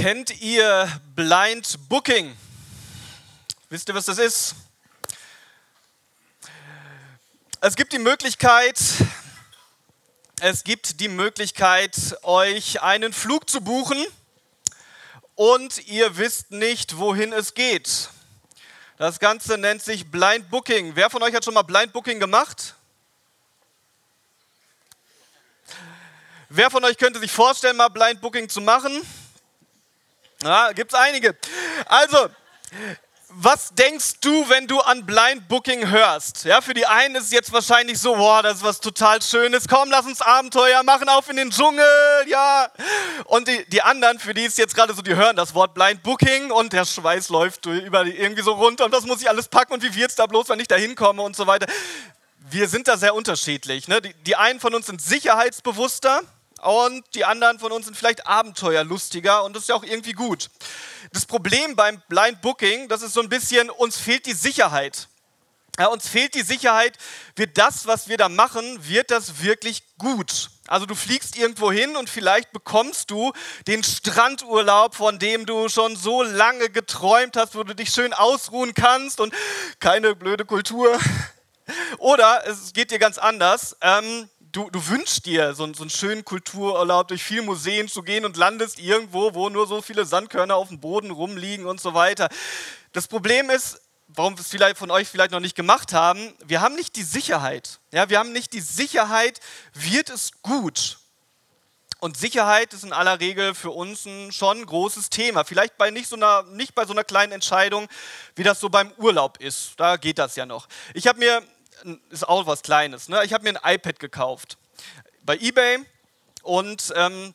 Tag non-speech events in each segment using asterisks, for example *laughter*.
Kennt ihr Blind Booking? Wisst ihr, was das ist? Es gibt die Möglichkeit, es gibt die Möglichkeit, euch einen Flug zu buchen und ihr wisst nicht, wohin es geht. Das Ganze nennt sich Blind Booking. Wer von euch hat schon mal Blind Booking gemacht? Wer von euch könnte sich vorstellen, mal Blind Booking zu machen? Ja, gibt es einige. Also, was denkst du, wenn du an Blind Booking hörst? Ja, für die einen ist es jetzt wahrscheinlich so, boah, das ist was total Schönes. Komm, lass uns Abenteuer machen, auf in den Dschungel, ja. Und die, die anderen, für die ist jetzt gerade so, die hören das Wort Blind Booking und der Schweiß läuft über irgendwie so runter und das muss ich alles packen und wie wird's da bloß, wenn ich da hinkomme und so weiter. Wir sind da sehr unterschiedlich. Ne? Die, die einen von uns sind sicherheitsbewusster und die anderen von uns sind vielleicht abenteuerlustiger und das ist ja auch irgendwie gut. Das Problem beim Blind Booking, das ist so ein bisschen, uns fehlt die Sicherheit. Ja, uns fehlt die Sicherheit, wird das, was wir da machen, wird das wirklich gut? Also du fliegst irgendwo hin und vielleicht bekommst du den Strandurlaub, von dem du schon so lange geträumt hast, wo du dich schön ausruhen kannst und keine blöde Kultur. *laughs* Oder es geht dir ganz anders. Ähm, du, du wünschst dir so, so einen schönen Kultururlaub, durch viele Museen zu gehen und landest irgendwo, wo nur so viele Sandkörner auf dem Boden rumliegen und so weiter. Das Problem ist, warum es vielleicht von euch vielleicht noch nicht gemacht haben, wir haben nicht die Sicherheit. Ja, wir haben nicht die Sicherheit, wird es gut? Und Sicherheit ist in aller Regel für uns ein schon großes Thema. Vielleicht bei nicht, so einer, nicht bei so einer kleinen Entscheidung, wie das so beim Urlaub ist. Da geht das ja noch. Ich habe mir ist auch was Kleines. Ne? Ich habe mir ein iPad gekauft bei eBay und ähm,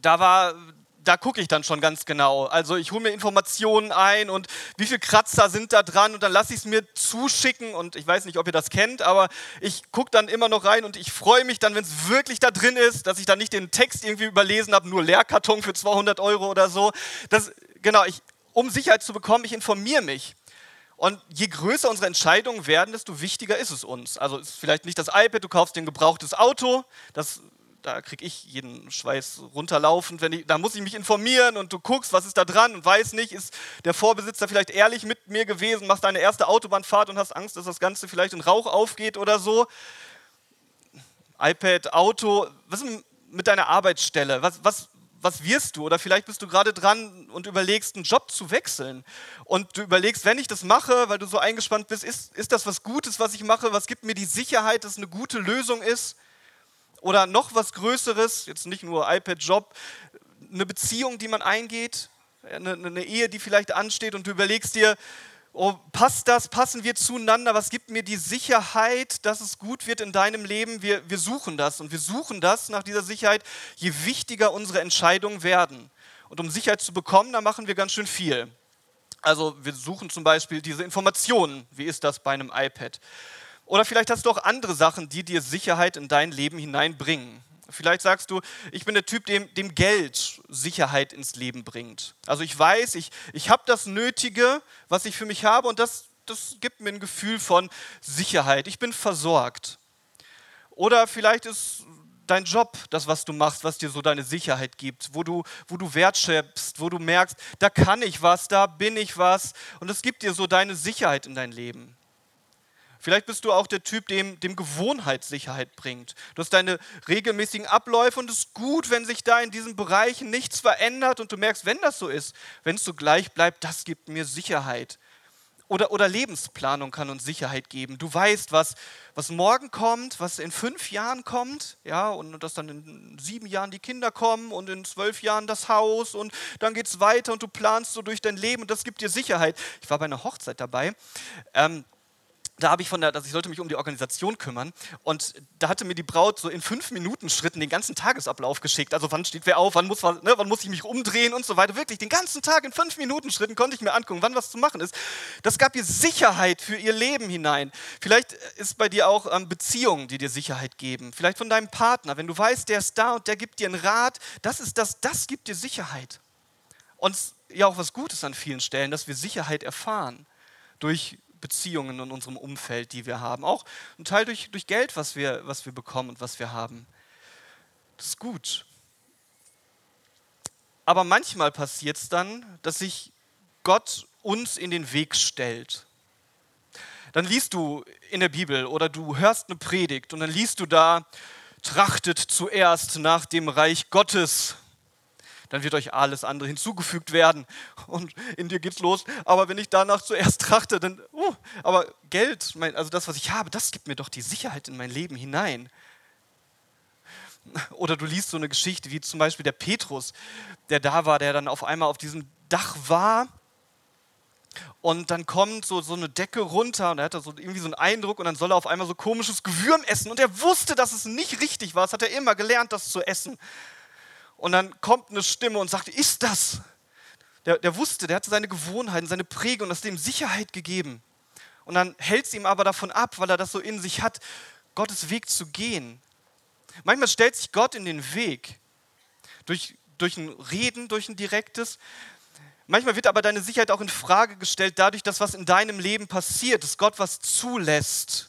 da war, da gucke ich dann schon ganz genau. Also ich hole mir Informationen ein und wie viele Kratzer sind da dran und dann lasse ich es mir zuschicken und ich weiß nicht, ob ihr das kennt, aber ich gucke dann immer noch rein und ich freue mich dann, wenn es wirklich da drin ist, dass ich dann nicht den Text irgendwie überlesen habe, nur Leerkarton für 200 Euro oder so. Das, genau, ich, um Sicherheit zu bekommen, ich informiere mich. Und je größer unsere Entscheidungen werden, desto wichtiger ist es uns. Also ist vielleicht nicht das iPad, du kaufst dir ein gebrauchtes Auto, das, da kriege ich jeden Schweiß runterlaufend. Wenn ich, da muss ich mich informieren und du guckst, was ist da dran und weiß nicht, ist der Vorbesitzer vielleicht ehrlich mit mir gewesen, machst deine erste Autobahnfahrt und hast Angst, dass das Ganze vielleicht in Rauch aufgeht oder so. iPad, Auto, was ist mit deiner Arbeitsstelle? Was, was, was wirst du? Oder vielleicht bist du gerade dran und überlegst, einen Job zu wechseln. Und du überlegst, wenn ich das mache, weil du so eingespannt bist, ist, ist das was Gutes, was ich mache? Was gibt mir die Sicherheit, dass es eine gute Lösung ist? Oder noch was Größeres, jetzt nicht nur iPad-Job, eine Beziehung, die man eingeht, eine, eine Ehe, die vielleicht ansteht und du überlegst dir, oh, passt das, passen wir zueinander, was gibt mir die Sicherheit, dass es gut wird in deinem Leben? Wir, wir suchen das und wir suchen das nach dieser Sicherheit, je wichtiger unsere Entscheidungen werden. Und um Sicherheit zu bekommen, da machen wir ganz schön viel. Also wir suchen zum Beispiel diese Informationen, wie ist das bei einem iPad? Oder vielleicht hast du auch andere Sachen, die dir Sicherheit in dein Leben hineinbringen. Vielleicht sagst du, ich bin der Typ, dem, dem Geld Sicherheit ins Leben bringt. Also ich weiß, ich, ich habe das Nötige, was ich für mich habe und das, das gibt mir ein Gefühl von Sicherheit. Ich bin versorgt. Oder vielleicht ist dein Job das, was du machst, was dir so deine Sicherheit gibt, wo du, wo du wertschätzt, wo du merkst, da kann ich was, da bin ich was und es gibt dir so deine Sicherheit in dein Leben. Vielleicht bist du auch der Typ, dem, dem Gewohnheit Sicherheit bringt. Du hast deine regelmäßigen Abläufe und es ist gut, wenn sich da in diesen Bereichen nichts verändert und du merkst, wenn das so ist, wenn es so gleich bleibt, das gibt mir Sicherheit. Oder, oder Lebensplanung kann uns Sicherheit geben. Du weißt, was, was morgen kommt, was in fünf Jahren kommt, ja, und dass dann in sieben Jahren die Kinder kommen und in zwölf Jahren das Haus und dann geht es weiter und du planst so durch dein Leben und das gibt dir Sicherheit. Ich war bei einer Hochzeit dabei. Ähm, da habe ich von der, also ich sollte mich um die Organisation kümmern und da hatte mir die Braut so in fünf Minuten Schritten den ganzen Tagesablauf geschickt. Also wann steht wer auf, wann muss, ne, wann muss ich mich umdrehen und so weiter. Wirklich den ganzen Tag in fünf Minuten Schritten konnte ich mir angucken, wann was zu machen ist. Das gab ihr Sicherheit für ihr Leben hinein. Vielleicht ist bei dir auch ähm, Beziehungen, die dir Sicherheit geben. Vielleicht von deinem Partner, wenn du weißt, der ist da und der gibt dir einen Rat. Das ist das, das gibt dir Sicherheit. Und ja auch was Gutes an vielen Stellen, dass wir Sicherheit erfahren durch Beziehungen in unserem Umfeld, die wir haben. Auch ein Teil durch, durch Geld, was wir, was wir bekommen und was wir haben. Das ist gut. Aber manchmal passiert es dann, dass sich Gott uns in den Weg stellt. Dann liest du in der Bibel oder du hörst eine Predigt und dann liest du da, trachtet zuerst nach dem Reich Gottes. Dann wird euch alles andere hinzugefügt werden und in dir geht's los. Aber wenn ich danach zuerst trachte, dann, uh, aber Geld, also das, was ich habe, das gibt mir doch die Sicherheit in mein Leben hinein. Oder du liest so eine Geschichte wie zum Beispiel der Petrus, der da war, der dann auf einmal auf diesem Dach war und dann kommt so, so eine Decke runter und er hat da so irgendwie so einen Eindruck und dann soll er auf einmal so komisches Gewürm essen. Und er wusste, dass es nicht richtig war. Das hat er immer gelernt, das zu essen. Und dann kommt eine Stimme und sagt, ist das? Der, der wusste, der hatte seine Gewohnheiten, seine Prägung und das ihm Sicherheit gegeben. Und dann hält es ihm aber davon ab, weil er das so in sich hat, Gottes Weg zu gehen. Manchmal stellt sich Gott in den Weg. Durch, durch ein Reden, durch ein direktes, Manchmal wird aber deine Sicherheit auch in Frage gestellt dadurch, dass was in deinem Leben passiert, dass Gott was zulässt.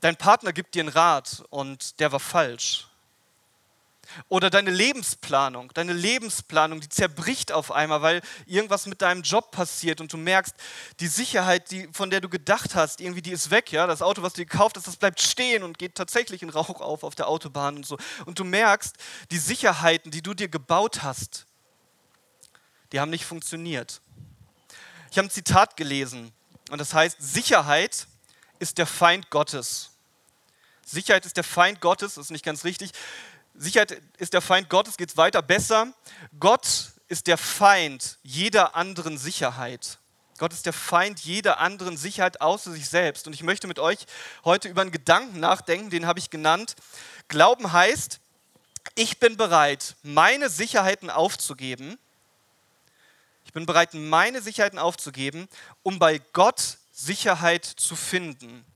Dein Partner gibt dir einen Rat und der war falsch. Oder deine Lebensplanung, deine Lebensplanung, die zerbricht auf einmal, weil irgendwas mit deinem Job passiert und du merkst, die Sicherheit, die, von der du gedacht hast, irgendwie die ist weg, ja, das Auto, was du gekauft hast, das bleibt stehen und geht tatsächlich in Rauch auf auf der Autobahn und so. Und du merkst, die Sicherheiten, die du dir gebaut hast, die haben nicht funktioniert. Ich habe ein Zitat gelesen und das heißt, Sicherheit ist der Feind Gottes. Sicherheit ist der Feind Gottes, das ist nicht ganz richtig. Sicherheit ist der Feind Gottes, geht es weiter besser. Gott ist der Feind jeder anderen Sicherheit. Gott ist der Feind jeder anderen Sicherheit außer sich selbst. Und ich möchte mit euch heute über einen Gedanken nachdenken, den habe ich genannt. Glauben heißt, ich bin bereit, meine Sicherheiten aufzugeben bin bereit, meine Sicherheiten aufzugeben, um bei Gott Sicherheit zu finden.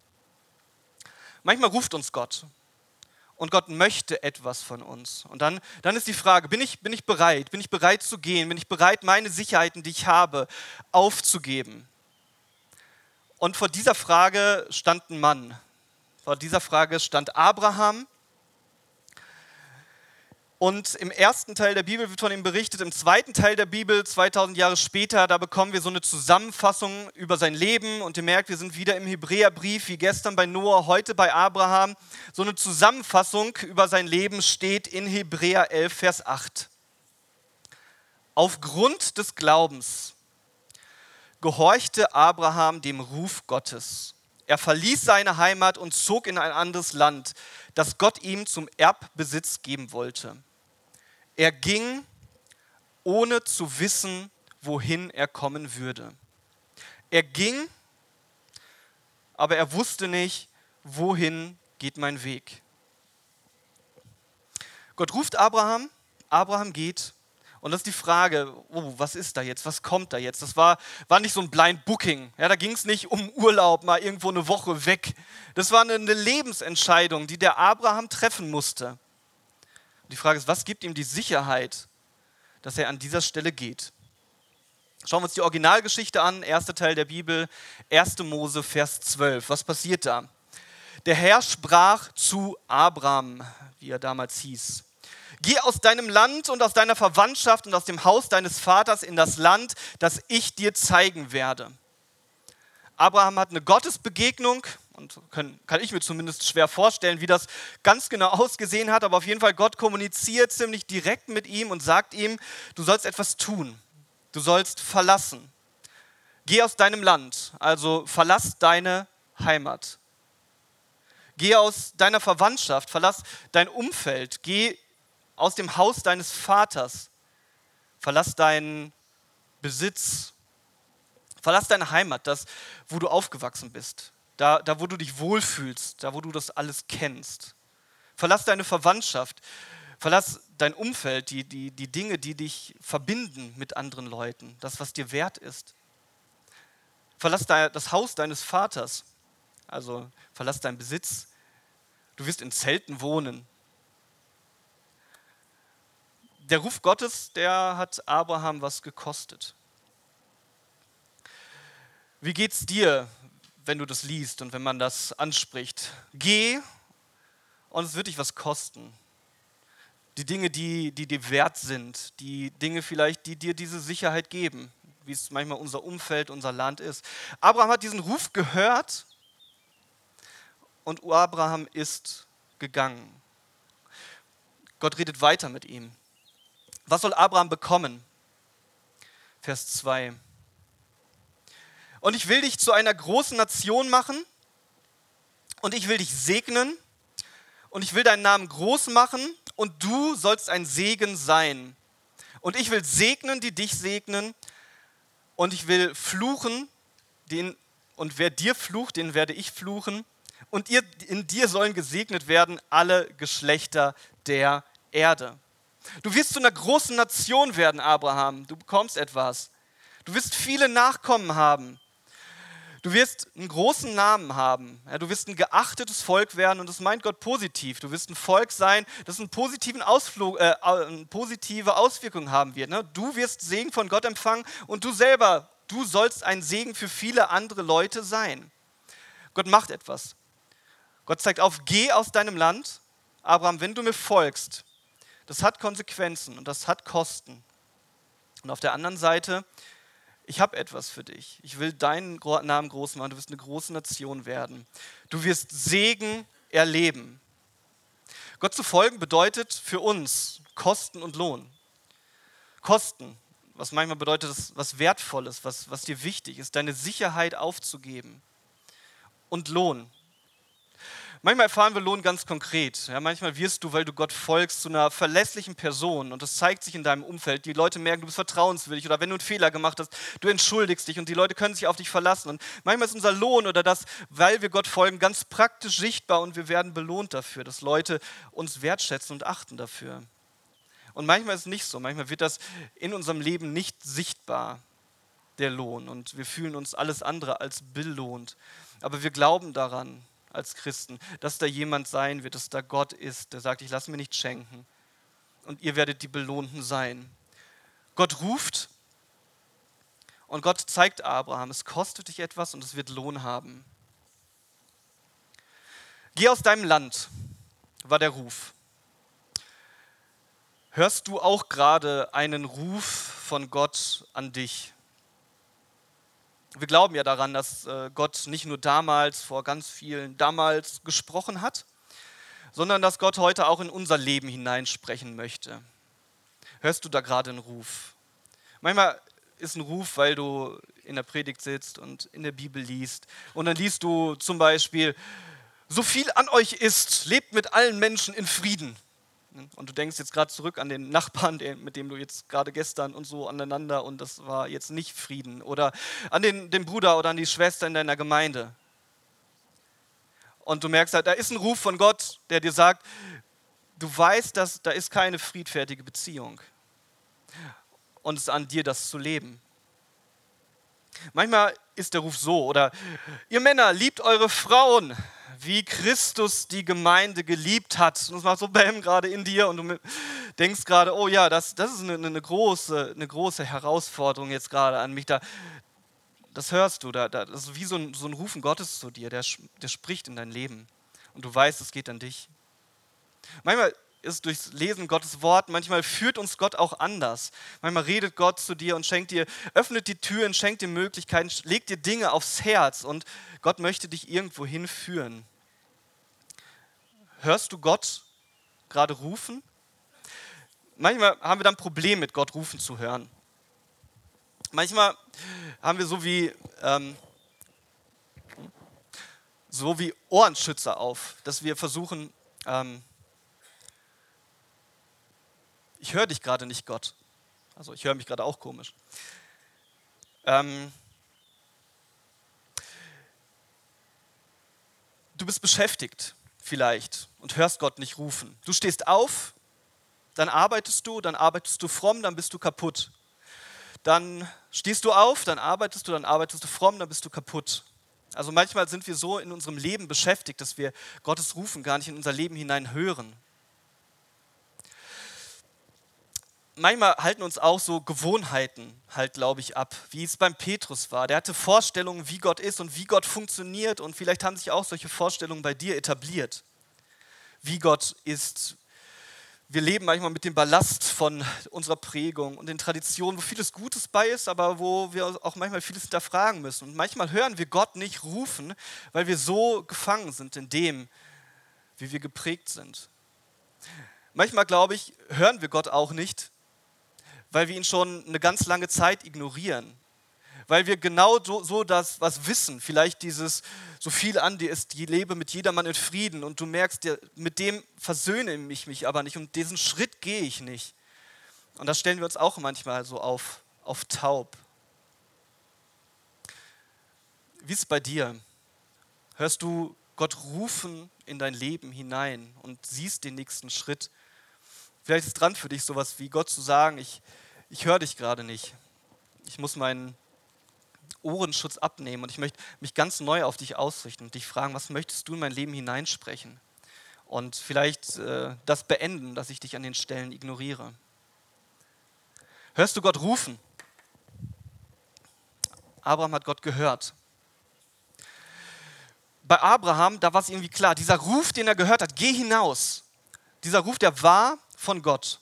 Manchmal ruft uns Gott und Gott möchte etwas von uns. Und dann, dann ist die Frage, bin ich, bin ich bereit? Bin ich bereit zu gehen? Bin ich bereit, meine Sicherheiten, die ich habe, aufzugeben? Und vor dieser Frage stand ein Mann. Vor dieser Frage stand Abraham und im ersten Teil der Bibel wird von ihm berichtet, im zweiten Teil der Bibel, 2000 Jahre später, da bekommen wir so eine Zusammenfassung über sein Leben. Und ihr merkt, wir sind wieder im Hebräerbrief, wie gestern bei Noah, heute bei Abraham. So eine Zusammenfassung über sein Leben steht in Hebräer 11, Vers 8. Aufgrund des Glaubens gehorchte Abraham dem Ruf Gottes. Er verließ seine Heimat und zog in ein anderes Land, das Gott ihm zum Erbbesitz geben wollte. Er ging, ohne zu wissen, wohin er kommen würde. Er ging, aber er wusste nicht, wohin geht mein Weg. Gott ruft Abraham, Abraham geht. Und das ist die Frage, oh, was ist da jetzt, was kommt da jetzt? Das war, war nicht so ein Blind Booking. Ja, da ging es nicht um Urlaub, mal irgendwo eine Woche weg. Das war eine, eine Lebensentscheidung, die der Abraham treffen musste. Die Frage ist, was gibt ihm die Sicherheit, dass er an dieser Stelle geht? Schauen wir uns die Originalgeschichte an, erster Teil der Bibel, 1. Mose, Vers 12. Was passiert da? Der Herr sprach zu Abraham, wie er damals hieß. Geh aus deinem Land und aus deiner Verwandtschaft und aus dem Haus deines Vaters in das Land, das ich dir zeigen werde. Abraham hat eine Gottesbegegnung und können, kann ich mir zumindest schwer vorstellen, wie das ganz genau ausgesehen hat, aber auf jeden Fall Gott kommuniziert ziemlich direkt mit ihm und sagt ihm, du sollst etwas tun, du sollst verlassen. Geh aus deinem Land, also verlass deine Heimat. Geh aus deiner Verwandtschaft, verlass dein Umfeld, geh aus dem Haus deines Vaters, verlass deinen Besitz, verlass deine Heimat, das, wo du aufgewachsen bist da, da wo du dich wohlfühlst, da wo du das alles kennst. Verlass deine Verwandtschaft, verlass dein Umfeld, die, die, die Dinge, die dich verbinden mit anderen Leuten, das, was dir wert ist. Verlass das Haus deines Vaters, also verlass deinen Besitz. Du wirst in Zelten wohnen. Der Ruf Gottes, der hat Abraham was gekostet. Wie geht's dir, wenn du das liest und wenn man das anspricht. Geh und es wird dich was kosten. die Dinge, die, die dir wert sind, die Dinge vielleicht, die dir diese Sicherheit geben, wie es manchmal unser Umfeld, unser Land ist. Abraham hat diesen Ruf gehört und Abraham ist gegangen. Gott redet weiter mit ihm. Was soll Abraham bekommen? Vers 2. Und ich will dich zu einer großen Nation machen und ich will dich segnen und ich will deinen Namen groß machen und du sollst ein Segen sein. Und ich will segnen, die dich segnen und ich will fluchen, den, und wer dir flucht, den werde ich fluchen. Und ihr, in dir sollen gesegnet werden alle Geschlechter der Erde. Du wirst zu einer großen Nation werden, Abraham. Du bekommst etwas. Du wirst viele Nachkommen haben. Du wirst einen großen Namen haben. Ja, du wirst ein geachtetes Volk werden und das meint Gott positiv. Du wirst ein Volk sein, das einen positiven Ausflug, äh, eine positive Auswirkung haben wird. Ne? Du wirst Segen von Gott empfangen und du selber, du sollst ein Segen für viele andere Leute sein. Gott macht etwas. Gott zeigt auf, geh aus deinem Land. Abraham, wenn du mir folgst, das hat Konsequenzen und das hat Kosten. Und auf der anderen Seite, ich habe etwas für dich. Ich will deinen Namen groß machen. Du wirst eine große Nation werden. Du wirst Segen erleben. Gott zu folgen bedeutet für uns Kosten und Lohn. Kosten, was manchmal bedeutet, was Wertvolles, was, was dir wichtig ist, deine Sicherheit aufzugeben. Und Lohn, Manchmal erfahren wir Lohn ganz konkret. Ja, manchmal wirst du, weil du Gott folgst, zu einer verlässlichen Person und das zeigt sich in deinem Umfeld. Die Leute merken, du bist vertrauenswürdig oder wenn du einen Fehler gemacht hast, du entschuldigst dich und die Leute können sich auf dich verlassen. Und manchmal ist unser Lohn oder das, weil wir Gott folgen, ganz praktisch sichtbar und wir werden belohnt dafür, dass Leute uns wertschätzen und achten dafür. Und manchmal ist es nicht so. Manchmal wird das in unserem Leben nicht sichtbar, der Lohn. Und wir fühlen uns alles andere als belohnt. Aber wir glauben daran, als Christen, dass da jemand sein wird, dass da Gott ist, der sagt, ich lasse mir nicht schenken und ihr werdet die Belohnten sein. Gott ruft und Gott zeigt Abraham, es kostet dich etwas und es wird Lohn haben. Geh aus deinem Land, war der Ruf. Hörst du auch gerade einen Ruf von Gott an dich? Wir glauben ja daran, dass äh, Gott nicht nur damals, vor ganz vielen damals gesprochen hat, sondern dass Gott heute auch in unser Leben hineinsprechen möchte. Hörst du da gerade einen Ruf? Manchmal ist ein Ruf, weil du in der Predigt sitzt und in der Bibel liest. Und dann liest du zum Beispiel, so viel an euch ist, lebt mit allen Menschen in Frieden. Und du denkst jetzt gerade zurück an den Nachbarn, mit dem du jetzt gerade gestern und so aneinander und das war jetzt nicht Frieden. Oder an den, den Bruder oder an die Schwester in deiner Gemeinde. Und du merkst halt, da ist ein Ruf von Gott, der dir sagt, du weißt, dass da ist keine friedfertige Beziehung. Und es ist an dir, das zu leben. Manchmal ist der Ruf so, oder ihr Männer, liebt eure Frauen, wie Christus die Gemeinde geliebt hat. Und das macht so Bäm gerade in dir und du denkst gerade, oh ja, das, das ist eine, eine, große, eine große Herausforderung jetzt gerade an mich. Da, das hörst du, da, das ist wie so ein, so ein Rufen Gottes zu dir, der, der spricht in dein Leben. Und du weißt, es geht an dich. Manchmal ist durchs Lesen Gottes Wort, manchmal führt uns Gott auch anders. Manchmal redet Gott zu dir und schenkt dir, öffnet die Türen, schenkt dir Möglichkeiten, legt dir Dinge aufs Herz und Gott möchte dich irgendwo hinführen. Hörst du Gott gerade rufen? Manchmal haben wir dann Probleme mit Gott rufen zu hören. Manchmal haben wir so wie, ähm, so wie Ohrenschützer auf, dass wir versuchen, ähm, ich höre dich gerade nicht, Gott. Also ich höre mich gerade auch komisch. Ähm, du bist beschäftigt vielleicht und hörst Gott nicht rufen. Du stehst auf, dann arbeitest du, dann arbeitest du fromm, dann bist du kaputt. Dann stehst du auf, dann arbeitest du, dann arbeitest du fromm, dann bist du kaputt. Also manchmal sind wir so in unserem Leben beschäftigt, dass wir Gottes Rufen gar nicht in unser Leben hinein hören. Manchmal halten uns auch so Gewohnheiten halt, glaube ich, ab, wie es beim Petrus war. Der hatte Vorstellungen, wie Gott ist und wie Gott funktioniert und vielleicht haben sich auch solche Vorstellungen bei dir etabliert, wie Gott ist, wir leben manchmal mit dem Ballast von unserer Prägung und den Traditionen, wo vieles Gutes bei ist, aber wo wir auch manchmal vieles hinterfragen müssen. Und manchmal hören wir Gott nicht rufen, weil wir so gefangen sind in dem, wie wir geprägt sind. Manchmal, glaube ich, hören wir Gott auch nicht, weil wir ihn schon eine ganz lange Zeit ignorieren weil wir genau so, so das, was wissen, vielleicht dieses, so viel an dir ist, die lebe mit jedermann in Frieden und du merkst, mit dem versöhne ich mich aber nicht und diesen Schritt gehe ich nicht. Und das stellen wir uns auch manchmal so auf, auf taub. Wie ist es bei dir? Hörst du Gott rufen in dein Leben hinein und siehst den nächsten Schritt? Vielleicht ist es dran für dich, sowas wie Gott zu sagen, ich, ich höre dich gerade nicht. Ich muss meinen Ohrenschutz abnehmen und ich möchte mich ganz neu auf dich ausrichten und dich fragen, was möchtest du in mein Leben hineinsprechen? Und vielleicht äh, das beenden, dass ich dich an den Stellen ignoriere. Hörst du Gott rufen? Abraham hat Gott gehört. Bei Abraham, da war es irgendwie klar, dieser Ruf, den er gehört hat, geh hinaus. Dieser Ruf, der war von Gott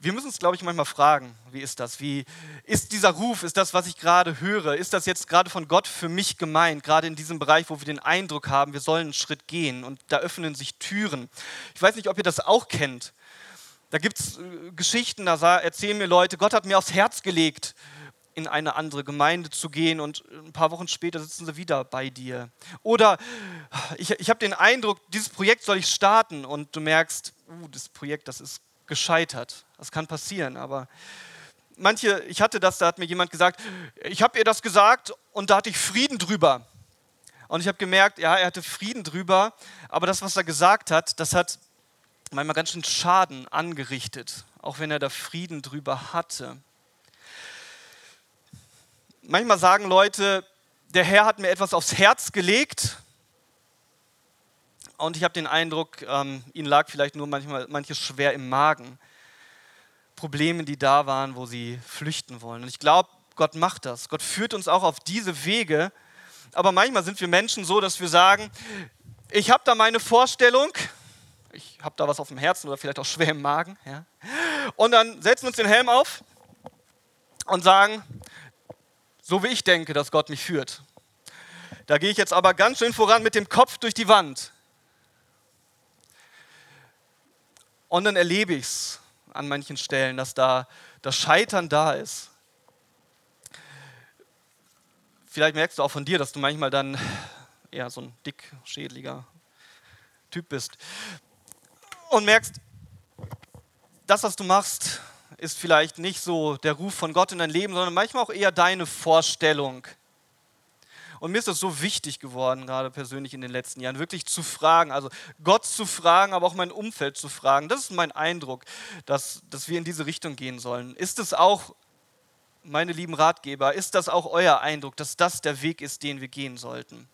wir müssen uns, glaube ich, manchmal fragen, wie ist das? Wie ist dieser Ruf, ist das, was ich gerade höre, ist das jetzt gerade von Gott für mich gemeint, gerade in diesem Bereich, wo wir den Eindruck haben, wir sollen einen Schritt gehen und da öffnen sich Türen. Ich weiß nicht, ob ihr das auch kennt. Da gibt es äh, Geschichten, da erzählen mir Leute, Gott hat mir aufs Herz gelegt, in eine andere Gemeinde zu gehen und ein paar Wochen später sitzen sie wieder bei dir. Oder ich, ich habe den Eindruck, dieses Projekt soll ich starten und du merkst, uh, das Projekt, das ist gescheitert. Das kann passieren, aber manche, ich hatte das, da hat mir jemand gesagt, ich habe ihr das gesagt und da hatte ich Frieden drüber. Und ich habe gemerkt, ja, er hatte Frieden drüber, aber das, was er gesagt hat, das hat manchmal ganz schön Schaden angerichtet, auch wenn er da Frieden drüber hatte. Manchmal sagen Leute, der Herr hat mir etwas aufs Herz gelegt und ich habe den Eindruck, ähm, ihnen lag vielleicht nur manchmal manches schwer im Magen. Probleme, die da waren, wo sie flüchten wollen. Und ich glaube, Gott macht das. Gott führt uns auch auf diese Wege. Aber manchmal sind wir Menschen so, dass wir sagen, ich habe da meine Vorstellung, ich habe da was auf dem Herzen oder vielleicht auch schwer im Magen. Ja? Und dann setzen wir uns den Helm auf und sagen, so wie ich denke, dass Gott mich führt. Da gehe ich jetzt aber ganz schön voran mit dem Kopf durch die Wand. Und dann erlebe ich es an manchen Stellen, dass da das Scheitern da ist. Vielleicht merkst du auch von dir, dass du manchmal dann eher so ein dickschädliger Typ bist und merkst, das, was du machst, ist vielleicht nicht so der Ruf von Gott in dein Leben, sondern manchmal auch eher deine Vorstellung. Und mir ist das so wichtig geworden, gerade persönlich in den letzten Jahren, wirklich zu fragen, also Gott zu fragen, aber auch mein Umfeld zu fragen. Das ist mein Eindruck, dass, dass wir in diese Richtung gehen sollen. Ist es auch, meine lieben Ratgeber, ist das auch euer Eindruck, dass das der Weg ist, den wir gehen sollten?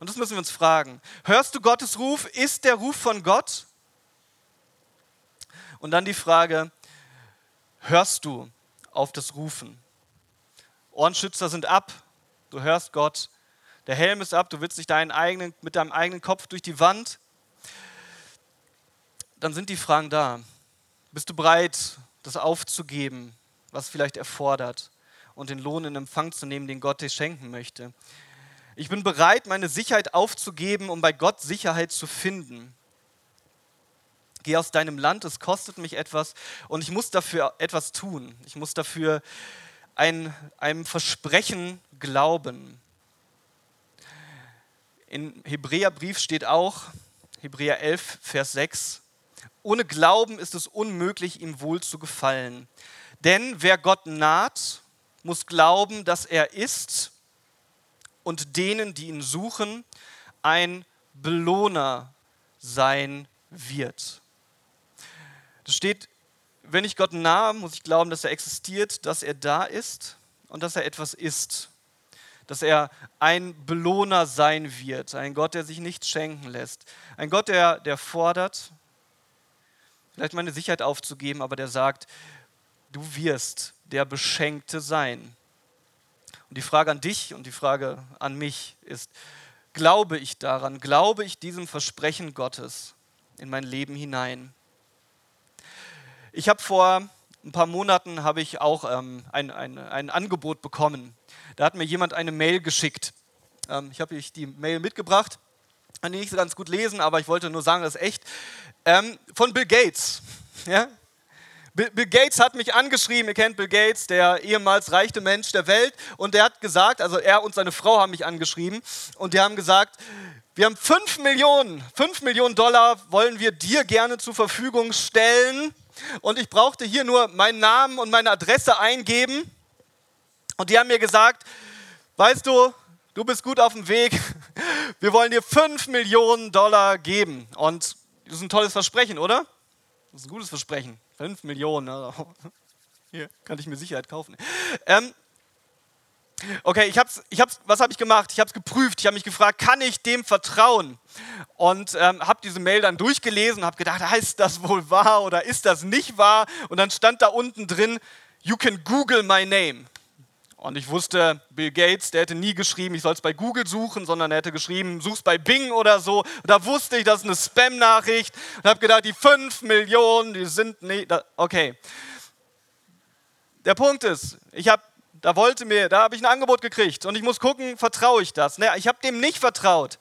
Und das müssen wir uns fragen. Hörst du Gottes Ruf? Ist der Ruf von Gott? Und dann die Frage, hörst du auf das Rufen? Ohrenschützer sind ab, du hörst Gott, der Helm ist ab, du willst dich deinen eigenen, mit deinem eigenen Kopf durch die Wand, dann sind die Fragen da. Bist du bereit, das aufzugeben, was vielleicht erfordert, und den Lohn in Empfang zu nehmen, den Gott dir schenken möchte? Ich bin bereit, meine Sicherheit aufzugeben, um bei Gott Sicherheit zu finden. Geh aus deinem Land, es kostet mich etwas und ich muss dafür etwas tun. Ich muss dafür ein, einem Versprechen glauben. In Hebräerbrief steht auch, Hebräer 11, Vers 6, ohne Glauben ist es unmöglich, ihm wohl zu gefallen. Denn wer Gott naht, muss glauben, dass er ist und denen, die ihn suchen, ein Belohner sein wird. Das steht wenn ich Gott nahe, muss ich glauben, dass er existiert, dass er da ist und dass er etwas ist. Dass er ein Belohner sein wird, ein Gott, der sich nichts schenken lässt. Ein Gott, der, der fordert, vielleicht meine Sicherheit aufzugeben, aber der sagt, du wirst der Beschenkte sein. Und die Frage an dich und die Frage an mich ist, glaube ich daran, glaube ich diesem Versprechen Gottes? in mein Leben hinein. Ich habe vor ein paar Monaten habe ich auch ähm, ein, ein, ein Angebot bekommen. Da hat mir jemand eine Mail geschickt. Ähm, ich habe euch die Mail mitgebracht. Kann die nicht so ganz gut lesen, aber ich wollte nur sagen, das ist echt. Ähm, von Bill Gates. *laughs* Ja? Bill, Gates hat mich angeschrieben, ihr kennt Bill Gates, der ehemals reichste Mensch der Welt, und der hat gesagt, also er und seine Frau haben mich angeschrieben, und die haben gesagt, wir haben 5 Millionen, 5 Millionen Dollar wollen wir dir gerne zur Verfügung stellen. Und ich brauchte hier nur meinen Namen und meine Adresse eingeben. Und die haben mir gesagt, weißt du, du bist gut auf dem Weg. *laughs* Wir wollen dir 5 Millionen Dollar geben. Und das ist ein tolles Versprechen, oder? Das ist ein gutes Versprechen. 5 Millionen. Also. *laughs* Hier kann ich mir Sicherheit kaufen. Ähm, okay, ich hab's, ich hab's, was habe ich gemacht? Ich habe es geprüft. Ich habe mich gefragt, kann ich dem vertrauen? Und ähm, habe diese Mail dann durchgelesen, habe gedacht, heißt das wohl wahr oder ist das nicht wahr? Und dann stand da unten drin, you can Google my name. Und ich wusste, Bill Gates, der hätte nie geschrieben, ich soll es bei Google suchen, sondern er hätte geschrieben, such's bei Bing oder so. Und da wusste ich, das ist eine Spam-Nachricht. Und habe gedacht, die 5 Millionen, die sind nicht. Okay. Der Punkt ist, ich habe, da wollte mir, da habe ich ein Angebot gekriegt und ich muss gucken, vertraue ich das? Naja, ich habe dem nicht vertraut.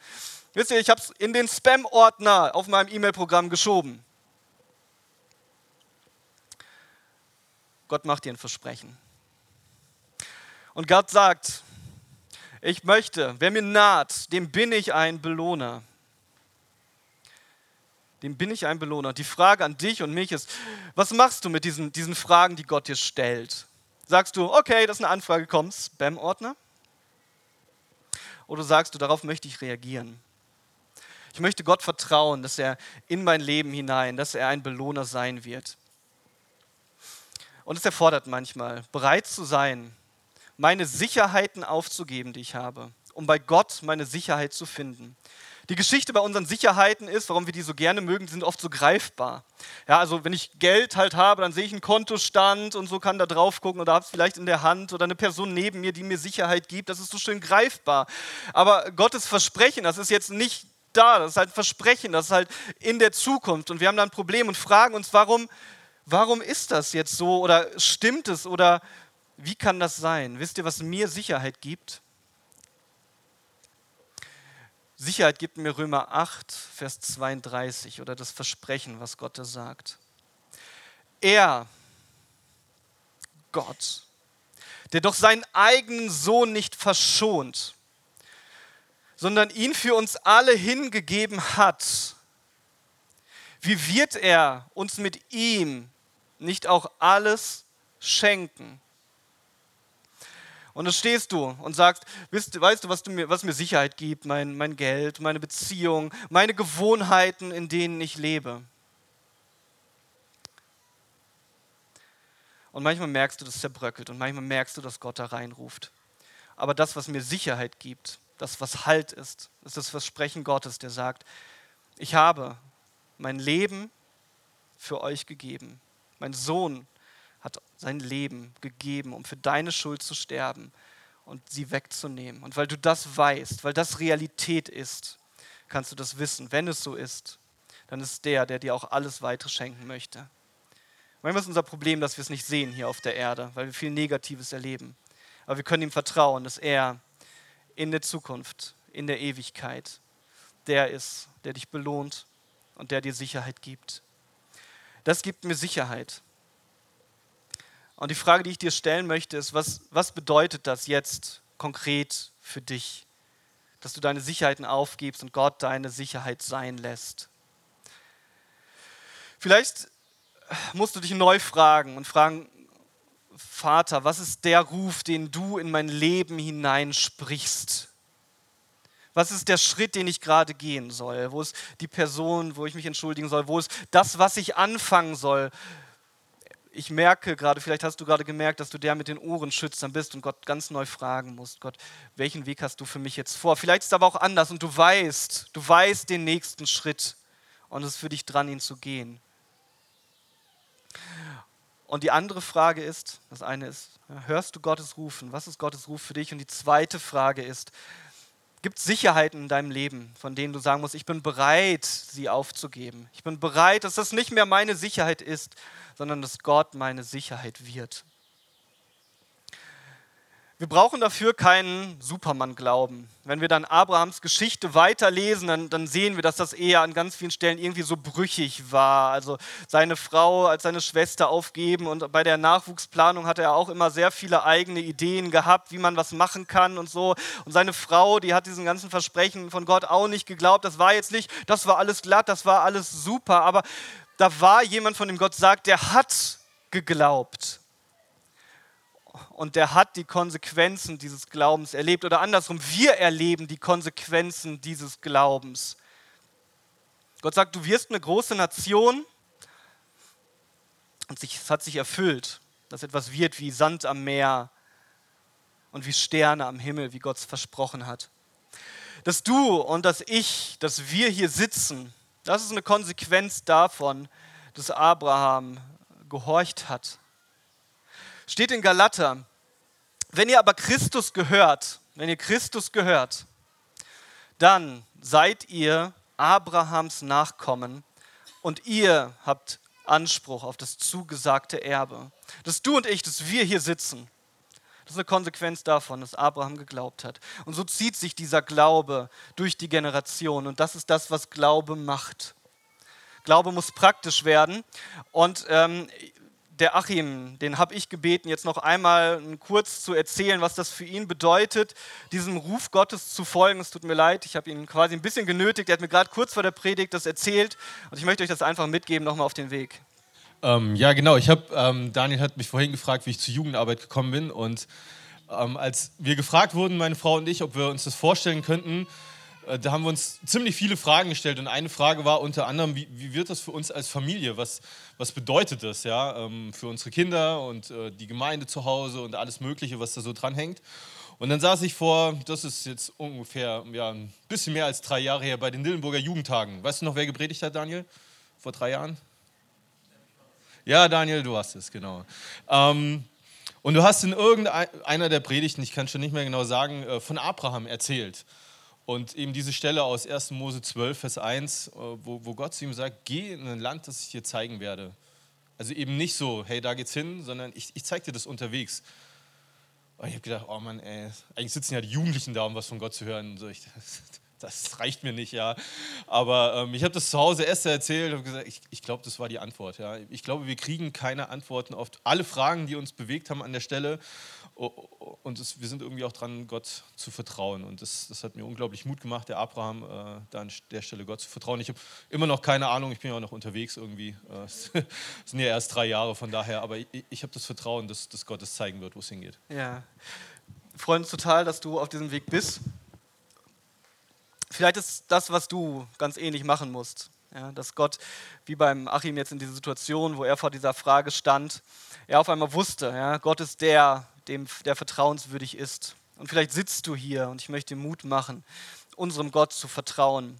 Wisst ihr, ich habe es in den Spam-Ordner auf meinem E-Mail-Programm geschoben. Gott macht dir ein Versprechen. Und Gott sagt, ich möchte, wer mir naht, dem bin ich ein Belohner. Dem bin ich ein Belohner. Die Frage an dich und mich ist, was machst du mit diesen, diesen Fragen, die Gott dir stellt? Sagst du, okay, das ist eine Anfrage, komm, Spam-Ordner? Oder sagst du, darauf möchte ich reagieren? Ich möchte Gott vertrauen, dass er in mein Leben hinein, dass er ein Belohner sein wird. Und es erfordert manchmal, bereit zu sein, meine Sicherheiten aufzugeben, die ich habe, um bei Gott meine Sicherheit zu finden. Die Geschichte bei unseren Sicherheiten ist, warum wir die so gerne mögen, die sind oft so greifbar. Ja, also wenn ich Geld halt habe, dann sehe ich einen Kontostand und so kann da drauf gucken oder habe es vielleicht in der Hand oder eine Person neben mir, die mir Sicherheit gibt. Das ist so schön greifbar. Aber Gottes Versprechen, das ist jetzt nicht da, das ist halt ein Versprechen, das ist halt in der Zukunft. Und wir haben da ein Problem und fragen uns, warum, warum ist das jetzt so oder stimmt es oder wie kann das sein? Wisst ihr, was mir Sicherheit gibt? Sicherheit gibt mir Römer 8, Vers 32 oder das Versprechen, was Gott da sagt. Er, Gott, der doch seinen eigenen Sohn nicht verschont, sondern ihn für uns alle hingegeben hat, wie wird er uns mit ihm nicht auch alles schenken? Und dann stehst du und sagst, weißt, du, was, du mir, was mir Sicherheit gibt? Mein, mein Geld, meine Beziehung, meine Gewohnheiten, in denen ich lebe. Und manchmal merkst du, dass es zerbröckelt und manchmal merkst du, dass Gott da reinruft. Aber das, was mir Sicherheit gibt, das, was Halt ist, ist das Versprechen Gottes, der sagt, ich habe mein Leben für euch gegeben. Mein Sohn hat sein Leben gegeben, um für deine Schuld zu sterben und sie wegzunehmen. Und weil du das weißt, weil das Realität ist, kannst du das wissen. Wenn es so ist, dann ist der, der dir auch alles weitere schenken möchte. Manchmal ist unser Problem, dass wir es nicht sehen hier auf der Erde, weil wir viel Negatives erleben. Aber wir können ihm vertrauen, dass er in der Zukunft, in der Ewigkeit, der ist, der dich belohnt und der dir Sicherheit gibt. Das gibt mir Sicherheit. Und die Frage, die ich dir stellen möchte, ist, was, was bedeutet das jetzt konkret für dich, dass du deine Sicherheiten aufgibst und Gott deine Sicherheit sein lässt? Vielleicht musst du dich neu fragen und fragen, Vater, was ist der Ruf, den du in mein Leben hineinsprichst? Was ist der Schritt, den ich gerade gehen soll? Wo ist die Person, wo ich mich entschuldigen soll? Wo ist das, was ich anfangen soll? Ich merke gerade, vielleicht hast du gerade gemerkt, dass du der mit den Ohrenschützern bist und Gott ganz neu fragen musst, Gott, welchen Weg hast du für mich jetzt vor? Vielleicht ist es aber auch anders und du weißt, du weißt den nächsten Schritt und es ist für dich dran, ihn zu gehen. Und die andere Frage ist, das eine ist, hörst du Gottes Rufen? Was ist Gottes Ruf für dich? Und die zweite Frage ist, Gibt es Sicherheiten in deinem Leben, von denen du sagen musst, ich bin bereit, sie aufzugeben? Ich bin bereit, dass das nicht mehr meine Sicherheit ist, sondern dass Gott meine Sicherheit wird. Wir brauchen dafür keinen Superman-Glauben. Wenn wir dann Abrahams Geschichte weiterlesen, dann, dann, sehen wir, dass das eher an ganz vielen Stellen irgendwie so brüchig war. Also seine Frau als seine Schwester aufgeben und bei der Nachwuchsplanung hat er auch immer sehr viele eigene Ideen gehabt, wie man was machen kann und so. Und seine Frau, die hat diesen ganzen Versprechen von Gott auch nicht geglaubt. Das war jetzt nicht, das war alles glatt, das war alles super. Aber da war jemand, von dem Gott sagt, der hat geglaubt und der hat die Konsequenzen dieses Glaubens erlebt. Oder andersrum, wir erleben die Konsequenzen dieses Glaubens. Gott sagt, du wirst eine große Nation und es hat sich erfüllt, dass etwas wird wie Sand am Meer und wie Sterne am Himmel, wie Gott es versprochen hat. Dass du und dass ich, dass wir hier sitzen, das ist eine Konsequenz davon, dass Abraham gehorcht hat Steht in Galater, wenn ihr aber Christus gehört, wenn ihr Christus gehört, dann seid ihr Abrahams Nachkommen und ihr habt Anspruch auf das zugesagte Erbe. Dass du und ich, dass wir hier sitzen, das ist eine Konsequenz davon, dass Abraham geglaubt hat. Und so zieht sich dieser Glaube durch die Generation. Und das ist das, was Glaube macht. Glaube muss praktisch werden. Und ähm, der Achim, den habe ich gebeten, jetzt noch einmal kurz zu erzählen, was das für ihn bedeutet, diesem Ruf Gottes zu folgen. Es tut mir leid, ich habe ihn quasi ein bisschen genötigt. Er hat mir gerade kurz vor der Predigt das erzählt und ich möchte euch das einfach mitgeben, nochmal auf den Weg. Ähm, ja, genau. Ich habe, ähm, Daniel hat mich vorhin gefragt, wie ich zur Jugendarbeit gekommen bin und ähm, als wir gefragt wurden, meine Frau und ich, ob wir uns das vorstellen könnten, da haben wir uns ziemlich viele Fragen gestellt und eine Frage war unter anderem, wie, wie wird das für uns als Familie? Was, was bedeutet das ja, ähm, für unsere Kinder und äh, die Gemeinde zu Hause und alles Mögliche, was da so dranhängt? Und dann saß ich vor, das ist jetzt ungefähr ja, ein bisschen mehr als drei Jahre her, bei den Dillenburger Jugendtagen. Weißt du noch, wer gepredigt hat, Daniel? Vor drei Jahren? Ja, Daniel, du hast es, genau. Ähm, und du hast in irgendeiner der Predigten, ich kann schon nicht mehr genau sagen, äh, von Abraham erzählt. Und eben diese Stelle aus 1. Mose 12, Vers 1, äh, wo, wo Gott zu ihm sagt, geh in ein Land, das ich dir zeigen werde. Also eben nicht so, hey, da geht's hin, sondern ich, ich zeig dir das unterwegs. Und ich habe gedacht, oh Mann, ey, eigentlich sitzen ja die Jugendlichen da, um was von Gott zu hören. So, ich, *laughs* das reicht mir nicht, ja. Aber ähm, ich habe das zu Hause Esther erzählt und gesagt, ich, ich glaube, das war die Antwort. Ja. Ich glaube, wir kriegen keine Antworten auf alle Fragen, die uns bewegt haben an der Stelle. Und es, wir sind irgendwie auch dran, Gott zu vertrauen. Und das, das hat mir unglaublich Mut gemacht, der Abraham, äh, da an der Stelle Gott zu vertrauen. Ich habe immer noch keine Ahnung, ich bin ja auch noch unterwegs irgendwie. Äh, *laughs* es sind ja erst drei Jahre von daher, aber ich, ich habe das Vertrauen, dass, dass Gott es zeigen wird, wo es hingeht. Ja, freuen uns total, dass du auf diesem Weg bist. Vielleicht ist das, was du ganz ähnlich machen musst. Ja, dass Gott, wie beim Achim jetzt in dieser Situation, wo er vor dieser Frage stand, er auf einmal wusste, ja, Gott ist der, dem der vertrauenswürdig ist. Und vielleicht sitzt du hier und ich möchte Mut machen, unserem Gott zu vertrauen.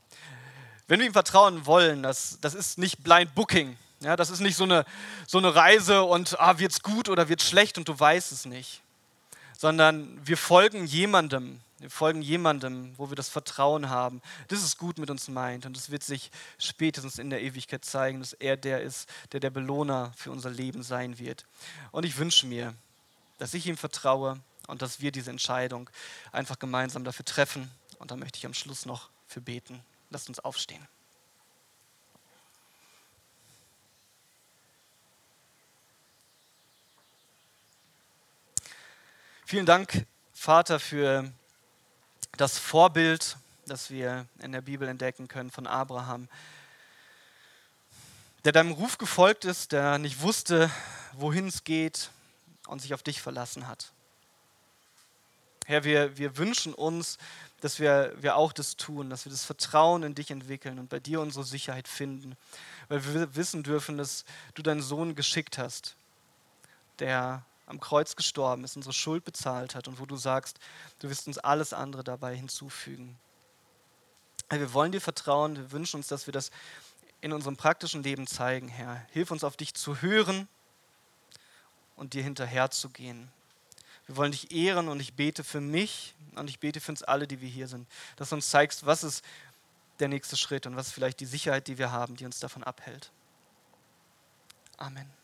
Wenn wir ihm vertrauen wollen, das, das ist nicht Blind Booking. Ja, das ist nicht so eine, so eine Reise und ah, es gut oder wird es schlecht und du weißt es nicht. Sondern wir folgen jemandem, wir folgen jemandem, wo wir das Vertrauen haben, dass es gut mit uns meint. Und es wird sich spätestens in der Ewigkeit zeigen, dass er der ist, der der Belohner für unser Leben sein wird. Und ich wünsche mir, dass ich ihm vertraue und dass wir diese Entscheidung einfach gemeinsam dafür treffen. Und da möchte ich am Schluss noch für beten. Lasst uns aufstehen. Vielen Dank, Vater, für das Vorbild, das wir in der Bibel entdecken können von Abraham, der deinem Ruf gefolgt ist, der nicht wusste, wohin es geht, und sich auf dich verlassen hat. Herr, wir, wir wünschen uns, dass wir, wir auch das tun, dass wir das Vertrauen in dich entwickeln und bei dir unsere Sicherheit finden, weil wir wissen dürfen, dass du deinen Sohn geschickt hast, der am Kreuz gestorben ist, unsere Schuld bezahlt hat und wo du sagst, du wirst uns alles andere dabei hinzufügen. Wir wollen dir vertrauen, wir wünschen uns, dass wir das in unserem praktischen Leben zeigen, Herr. Hilf uns auf dich zu hören und dir hinterherzugehen. Wir wollen dich ehren und ich bete für mich und ich bete für uns alle, die wir hier sind, dass du uns zeigst, was ist der nächste Schritt und was ist vielleicht die Sicherheit, die wir haben, die uns davon abhält. Amen.